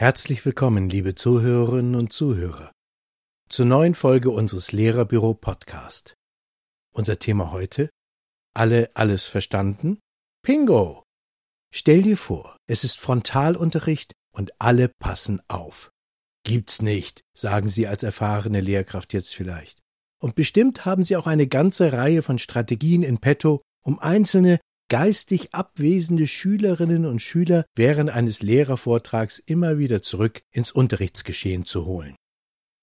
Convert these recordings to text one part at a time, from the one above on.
Herzlich willkommen, liebe Zuhörerinnen und Zuhörer, zur neuen Folge unseres Lehrerbüro Podcast. Unser Thema heute? Alle alles verstanden? Pingo! Stell dir vor, es ist Frontalunterricht und alle passen auf. Gibt's nicht, sagen Sie als erfahrene Lehrkraft jetzt vielleicht. Und bestimmt haben Sie auch eine ganze Reihe von Strategien in petto, um einzelne geistig abwesende Schülerinnen und Schüler während eines Lehrervortrags immer wieder zurück ins Unterrichtsgeschehen zu holen.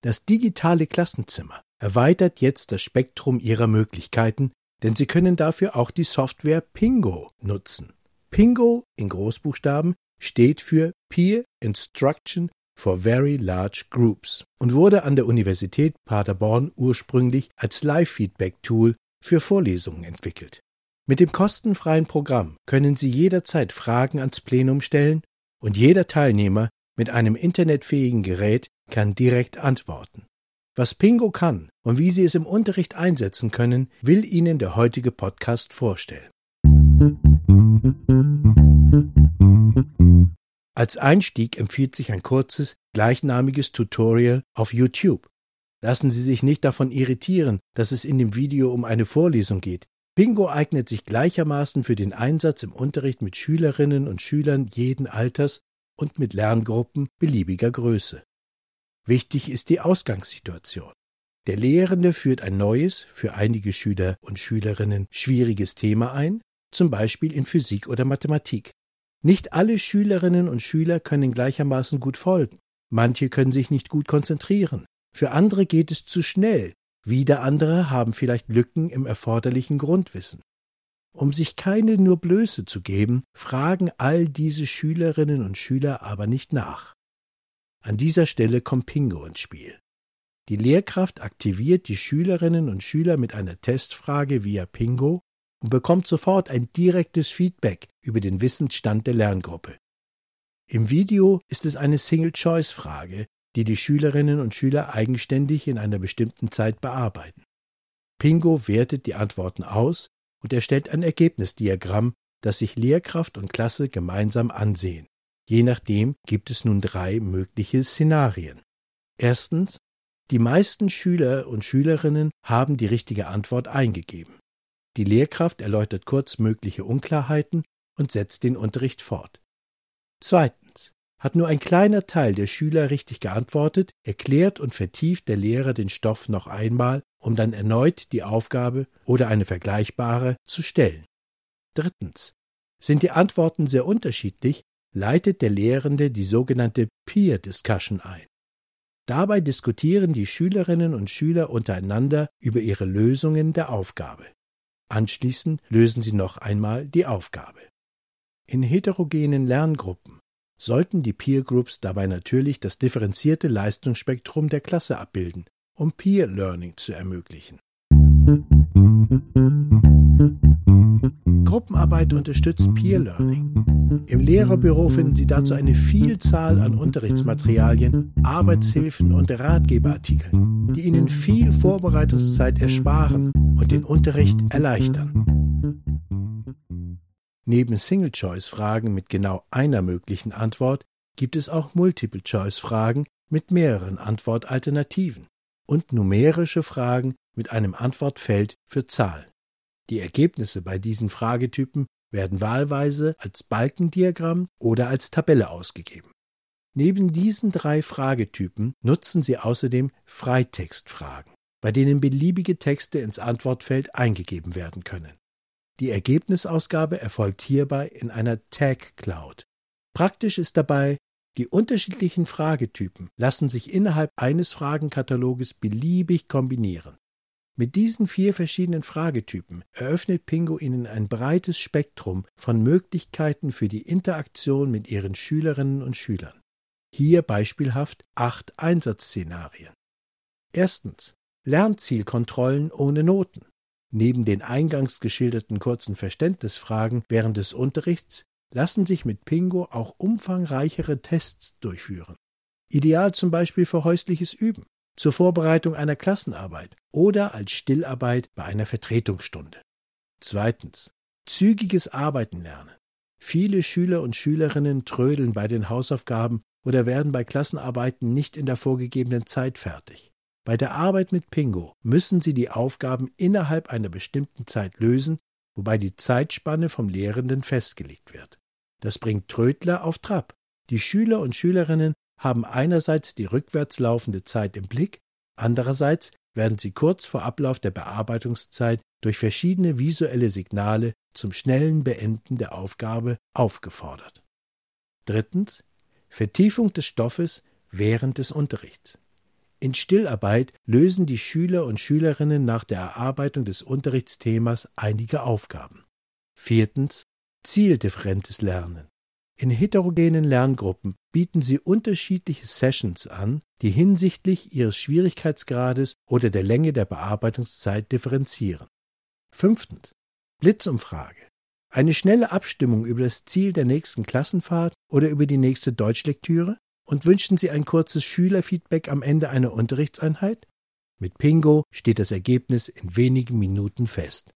Das digitale Klassenzimmer erweitert jetzt das Spektrum ihrer Möglichkeiten, denn sie können dafür auch die Software Pingo nutzen. Pingo in Großbuchstaben steht für Peer Instruction for Very Large Groups und wurde an der Universität Paderborn ursprünglich als Live-Feedback-Tool für Vorlesungen entwickelt. Mit dem kostenfreien Programm können Sie jederzeit Fragen ans Plenum stellen und jeder Teilnehmer mit einem internetfähigen Gerät kann direkt antworten. Was Pingo kann und wie Sie es im Unterricht einsetzen können, will Ihnen der heutige Podcast vorstellen. Als Einstieg empfiehlt sich ein kurzes, gleichnamiges Tutorial auf YouTube. Lassen Sie sich nicht davon irritieren, dass es in dem Video um eine Vorlesung geht. Bingo eignet sich gleichermaßen für den Einsatz im Unterricht mit Schülerinnen und Schülern jeden Alters und mit Lerngruppen beliebiger Größe. Wichtig ist die Ausgangssituation. Der Lehrende führt ein neues, für einige Schüler und Schülerinnen schwieriges Thema ein, zum Beispiel in Physik oder Mathematik. Nicht alle Schülerinnen und Schüler können gleichermaßen gut folgen. Manche können sich nicht gut konzentrieren. Für andere geht es zu schnell wieder andere haben vielleicht Lücken im erforderlichen Grundwissen. Um sich keine nur Blöße zu geben, fragen all diese Schülerinnen und Schüler aber nicht nach. An dieser Stelle kommt Pingo ins Spiel. Die Lehrkraft aktiviert die Schülerinnen und Schüler mit einer Testfrage via Pingo und bekommt sofort ein direktes Feedback über den Wissensstand der Lerngruppe. Im Video ist es eine Single-Choice-Frage, die die Schülerinnen und Schüler eigenständig in einer bestimmten Zeit bearbeiten. Pingo wertet die Antworten aus und erstellt ein Ergebnisdiagramm, das sich Lehrkraft und Klasse gemeinsam ansehen. Je nachdem gibt es nun drei mögliche Szenarien. Erstens, die meisten Schüler und Schülerinnen haben die richtige Antwort eingegeben. Die Lehrkraft erläutert kurz mögliche Unklarheiten und setzt den Unterricht fort. Zweitens, hat nur ein kleiner Teil der Schüler richtig geantwortet, erklärt und vertieft der Lehrer den Stoff noch einmal, um dann erneut die Aufgabe oder eine vergleichbare zu stellen. Drittens. Sind die Antworten sehr unterschiedlich, leitet der Lehrende die sogenannte Peer Discussion ein. Dabei diskutieren die Schülerinnen und Schüler untereinander über ihre Lösungen der Aufgabe. Anschließend lösen sie noch einmal die Aufgabe. In heterogenen Lerngruppen sollten die Peer Groups dabei natürlich das differenzierte Leistungsspektrum der Klasse abbilden, um Peer Learning zu ermöglichen. Gruppenarbeit unterstützt Peer Learning. Im Lehrerbüro finden Sie dazu eine Vielzahl an Unterrichtsmaterialien, Arbeitshilfen und Ratgeberartikeln, die Ihnen viel Vorbereitungszeit ersparen und den Unterricht erleichtern. Neben Single-Choice-Fragen mit genau einer möglichen Antwort gibt es auch Multiple-Choice-Fragen mit mehreren Antwortalternativen und numerische Fragen mit einem Antwortfeld für Zahlen. Die Ergebnisse bei diesen Fragetypen werden wahlweise als Balkendiagramm oder als Tabelle ausgegeben. Neben diesen drei Fragetypen nutzen Sie außerdem Freitextfragen, bei denen beliebige Texte ins Antwortfeld eingegeben werden können. Die Ergebnisausgabe erfolgt hierbei in einer Tag Cloud. Praktisch ist dabei, die unterschiedlichen Fragetypen lassen sich innerhalb eines Fragenkataloges beliebig kombinieren. Mit diesen vier verschiedenen Fragetypen eröffnet Pingo Ihnen ein breites Spektrum von Möglichkeiten für die Interaktion mit Ihren Schülerinnen und Schülern. Hier beispielhaft acht Einsatzszenarien. Erstens Lernzielkontrollen ohne Noten. Neben den eingangs geschilderten kurzen Verständnisfragen während des Unterrichts lassen sich mit Pingo auch umfangreichere Tests durchführen. Ideal zum Beispiel für häusliches Üben, zur Vorbereitung einer Klassenarbeit oder als Stillarbeit bei einer Vertretungsstunde. Zweitens. Zügiges Arbeiten lernen. Viele Schüler und Schülerinnen trödeln bei den Hausaufgaben oder werden bei Klassenarbeiten nicht in der vorgegebenen Zeit fertig. Bei der Arbeit mit Pingo müssen Sie die Aufgaben innerhalb einer bestimmten Zeit lösen, wobei die Zeitspanne vom Lehrenden festgelegt wird. Das bringt Trödler auf Trab. Die Schüler und Schülerinnen haben einerseits die rückwärts laufende Zeit im Blick, andererseits werden sie kurz vor Ablauf der Bearbeitungszeit durch verschiedene visuelle Signale zum schnellen Beenden der Aufgabe aufgefordert. Drittens Vertiefung des Stoffes während des Unterrichts. In Stillarbeit lösen die Schüler und Schülerinnen nach der Erarbeitung des Unterrichtsthemas einige Aufgaben. Viertens Zieldifferentes Lernen. In heterogenen Lerngruppen bieten sie unterschiedliche Sessions an, die hinsichtlich ihres Schwierigkeitsgrades oder der Länge der Bearbeitungszeit differenzieren. Fünftens. Blitzumfrage. Eine schnelle Abstimmung über das Ziel der nächsten Klassenfahrt oder über die nächste Deutschlektüre? Und wünschen Sie ein kurzes Schülerfeedback am Ende einer Unterrichtseinheit? Mit Pingo steht das Ergebnis in wenigen Minuten fest.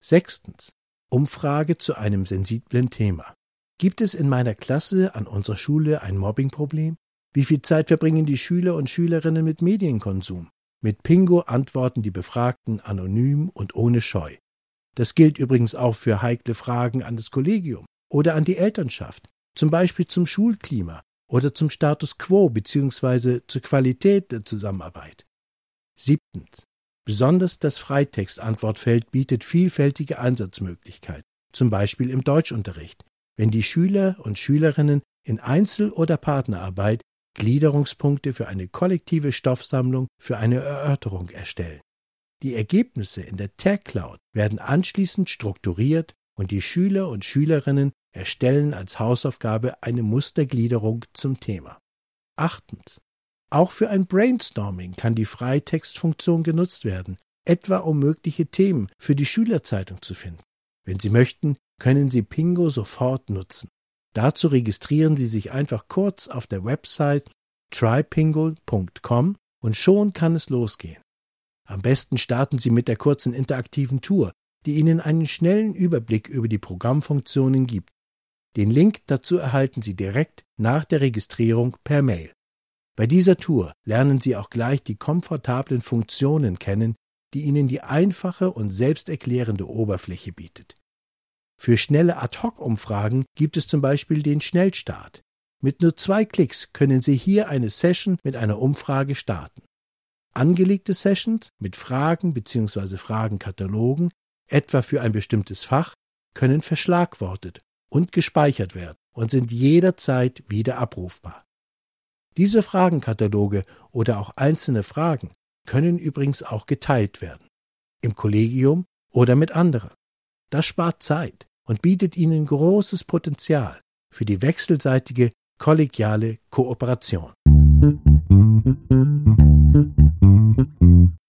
Sechstens. Umfrage zu einem sensiblen Thema. Gibt es in meiner Klasse an unserer Schule ein Mobbingproblem? Wie viel Zeit verbringen die Schüler und Schülerinnen mit Medienkonsum? Mit Pingo antworten die Befragten anonym und ohne Scheu. Das gilt übrigens auch für heikle Fragen an das Kollegium oder an die Elternschaft, zum Beispiel zum Schulklima oder zum Status quo bzw. zur Qualität der Zusammenarbeit. Siebtens. Besonders das Freitext-Antwortfeld bietet vielfältige Einsatzmöglichkeiten, zum Beispiel im Deutschunterricht, wenn die Schüler und Schülerinnen in Einzel- oder Partnerarbeit Gliederungspunkte für eine kollektive Stoffsammlung für eine Erörterung erstellen. Die Ergebnisse in der Tag Cloud werden anschließend strukturiert und die Schüler und Schülerinnen erstellen als Hausaufgabe eine Mustergliederung zum Thema. Achtens. Auch für ein Brainstorming kann die Freitextfunktion genutzt werden, etwa um mögliche Themen für die Schülerzeitung zu finden. Wenn Sie möchten, können Sie Pingo sofort nutzen. Dazu registrieren Sie sich einfach kurz auf der Website trypingo.com und schon kann es losgehen. Am besten starten Sie mit der kurzen interaktiven Tour, die Ihnen einen schnellen Überblick über die Programmfunktionen gibt. Den Link dazu erhalten Sie direkt nach der Registrierung per Mail. Bei dieser Tour lernen Sie auch gleich die komfortablen Funktionen kennen, die Ihnen die einfache und selbsterklärende Oberfläche bietet. Für schnelle Ad-Hoc-Umfragen gibt es zum Beispiel den Schnellstart. Mit nur zwei Klicks können Sie hier eine Session mit einer Umfrage starten. Angelegte Sessions mit Fragen bzw. Fragenkatalogen, etwa für ein bestimmtes Fach, können verschlagwortet und gespeichert werden und sind jederzeit wieder abrufbar. Diese Fragenkataloge oder auch einzelne Fragen können übrigens auch geteilt werden, im Kollegium oder mit anderen. Das spart Zeit und bietet ihnen großes Potenzial für die wechselseitige kollegiale Kooperation.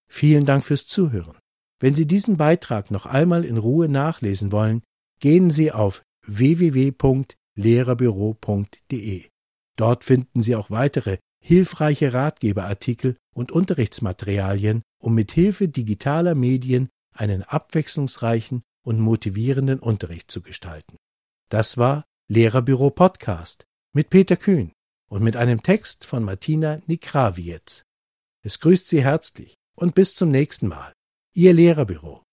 Vielen Dank fürs Zuhören. Wenn Sie diesen Beitrag noch einmal in Ruhe nachlesen wollen, gehen Sie auf www.lehrerbüro.de. Dort finden Sie auch weitere hilfreiche Ratgeberartikel und Unterrichtsmaterialien, um mit Hilfe digitaler Medien einen abwechslungsreichen und motivierenden Unterricht zu gestalten. Das war Lehrerbüro Podcast mit Peter Kühn und mit einem Text von Martina Nikrawiec. Es grüßt Sie herzlich und bis zum nächsten Mal. Ihr Lehrerbüro.